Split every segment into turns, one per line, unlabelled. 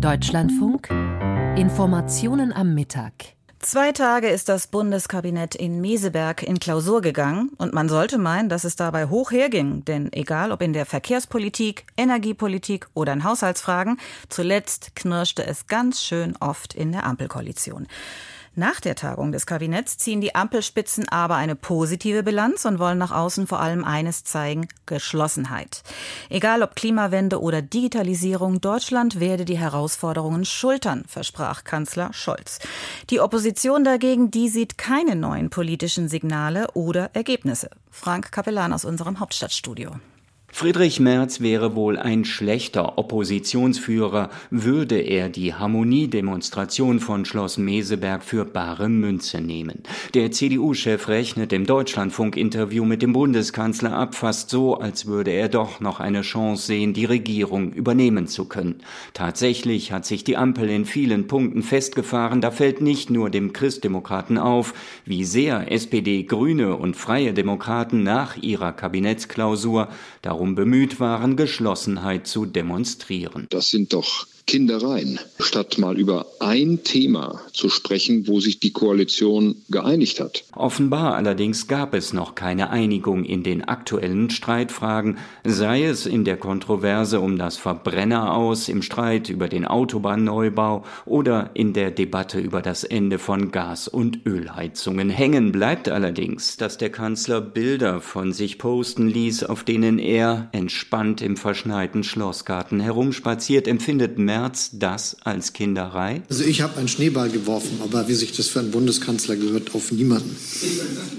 Deutschlandfunk Informationen am Mittag.
Zwei Tage ist das Bundeskabinett in Meseberg in Klausur gegangen und man sollte meinen, dass es dabei hoch herging. Denn egal ob in der Verkehrspolitik, Energiepolitik oder in Haushaltsfragen, zuletzt knirschte es ganz schön oft in der Ampelkoalition. Nach der Tagung des Kabinetts ziehen die Ampelspitzen aber eine positive Bilanz und wollen nach außen vor allem eines zeigen, Geschlossenheit. Egal ob Klimawende oder Digitalisierung, Deutschland werde die Herausforderungen schultern, versprach Kanzler Scholz. Die Opposition dagegen, die sieht keine neuen politischen Signale oder Ergebnisse. Frank Kapellan aus unserem Hauptstadtstudio.
Friedrich Merz wäre wohl ein schlechter Oppositionsführer, würde er die Harmoniedemonstration von Schloss Meseberg für bare Münze nehmen. Der CDU-Chef rechnet im Deutschlandfunk-Interview mit dem Bundeskanzler ab, fast so, als würde er doch noch eine Chance sehen, die Regierung übernehmen zu können. Tatsächlich hat sich die Ampel in vielen Punkten festgefahren, da fällt nicht nur dem Christdemokraten auf, wie sehr SPD, Grüne und Freie Demokraten nach ihrer Kabinettsklausur darum bemüht waren, Geschlossenheit zu demonstrieren.
Das sind doch Kindereien, statt mal über ein Thema zu sprechen, wo sich die Koalition geeinigt hat.
Offenbar allerdings gab es noch keine Einigung in den aktuellen Streitfragen, sei es in der Kontroverse um das Verbrenner aus, im Streit über den Autobahnneubau oder in der Debatte über das Ende von Gas- und Ölheizungen. Hängen bleibt allerdings, dass der Kanzler Bilder von sich posten ließ, auf denen er entspannt im verschneiten Schlossgarten herumspaziert, empfindet Merz März das als Kinderei?
Also ich habe einen Schneeball geworfen, aber wie sich das für einen Bundeskanzler gehört, auf niemanden.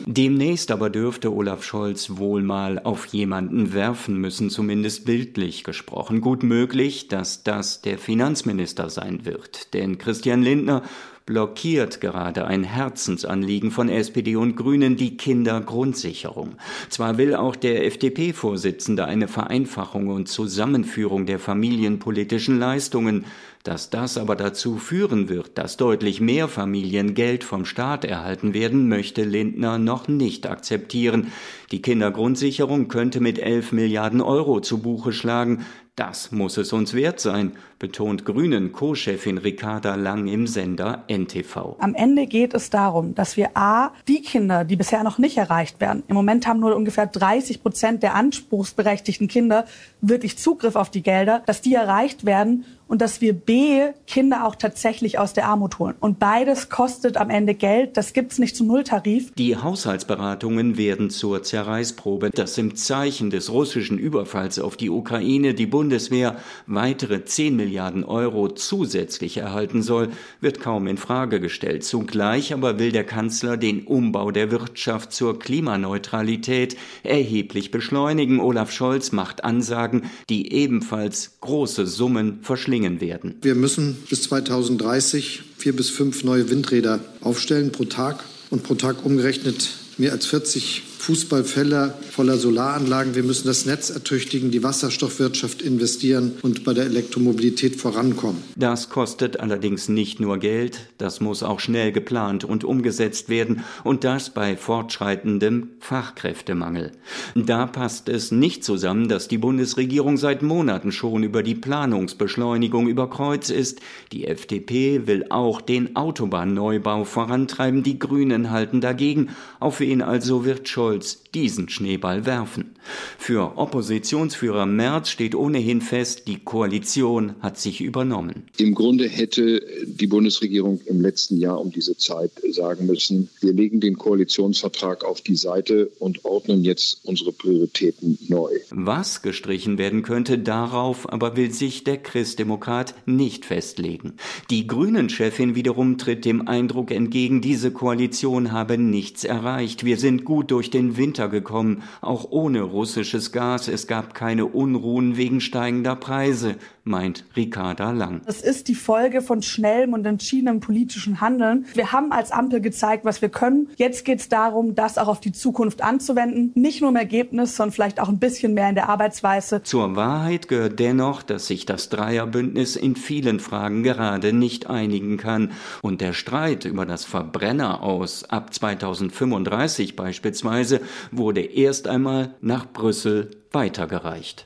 Demnächst aber dürfte Olaf Scholz wohl mal auf jemanden werfen müssen, zumindest bildlich gesprochen. Gut möglich, dass das der Finanzminister sein wird, denn Christian Lindner blockiert gerade ein Herzensanliegen von SPD und Grünen die Kindergrundsicherung. Zwar will auch der FDP-Vorsitzende eine Vereinfachung und Zusammenführung der familienpolitischen Leistungen, dass das aber dazu führen wird, dass deutlich mehr Familien Geld vom Staat erhalten werden, möchte Lindner noch nicht akzeptieren. Die Kindergrundsicherung könnte mit 11 Milliarden Euro zu Buche schlagen. Das muss es uns wert sein, betont Grünen Co-Chefin Ricarda Lang im Sender NTV.
Am Ende geht es darum, dass wir A, die Kinder, die bisher noch nicht erreicht werden, im Moment haben nur ungefähr 30 Prozent der anspruchsberechtigten Kinder wirklich Zugriff auf die Gelder, dass die erreicht werden und dass wir B, Kinder auch tatsächlich aus der Armut holen. Und beides kostet am Ende Geld. Das gibt's nicht zum Nulltarif.
Die Haushaltsberatungen werden zur Zerreißprobe, dass im Zeichen des russischen Überfalls auf die Ukraine die Bundeswehr weitere 10 Milliarden Euro zusätzlich erhalten soll, wird kaum in Frage gestellt. Zugleich aber will der Kanzler den Umbau der Wirtschaft zur Klimaneutralität erheblich beschleunigen. Olaf Scholz macht Ansagen, die ebenfalls große Summen verschlingen gelingen werden.
Wir müssen bis 2030 vier bis fünf neue Windräder aufstellen pro Tag und pro Tag umgerechnet mehr als 40 Fußballfelder voller Solaranlagen. Wir müssen das Netz ertüchtigen, die Wasserstoffwirtschaft investieren und bei der Elektromobilität vorankommen.
Das kostet allerdings nicht nur Geld, das muss auch schnell geplant und umgesetzt werden und das bei fortschreitendem Fachkräftemangel. Da passt es nicht zusammen, dass die Bundesregierung seit Monaten schon über die Planungsbeschleunigung über Kreuz ist. Die FDP will auch den Autobahnneubau vorantreiben, die Grünen halten dagegen. Auf wen also wird Scholz Scholz diesen Schneeball werfen. Für Oppositionsführer Merz steht ohnehin fest, die Koalition hat sich übernommen.
Im Grunde hätte die Bundesregierung im letzten Jahr um diese Zeit sagen müssen, wir legen den Koalitionsvertrag auf die Seite und ordnen jetzt unsere Prioritäten neu.
Was gestrichen werden könnte, darauf aber will sich der Christdemokrat nicht festlegen. Die Grünen-Chefin wiederum tritt dem Eindruck entgegen, diese Koalition habe nichts erreicht. Wir sind gut durch den Winter Winter gekommen, auch ohne russisches Gas. Es gab keine Unruhen wegen steigender Preise, meint Ricarda Lang.
Das ist die Folge von schnellem und entschiedenem politischen Handeln. Wir haben als Ampel gezeigt, was wir können. Jetzt geht es darum, das auch auf die Zukunft anzuwenden. Nicht nur im Ergebnis, sondern vielleicht auch ein bisschen mehr in der Arbeitsweise.
Zur Wahrheit gehört dennoch, dass sich das Dreierbündnis in vielen Fragen gerade nicht einigen kann. Und der Streit über das Verbrenner aus ab 2035 beispielsweise wurde erst einmal nach Brüssel weitergereicht.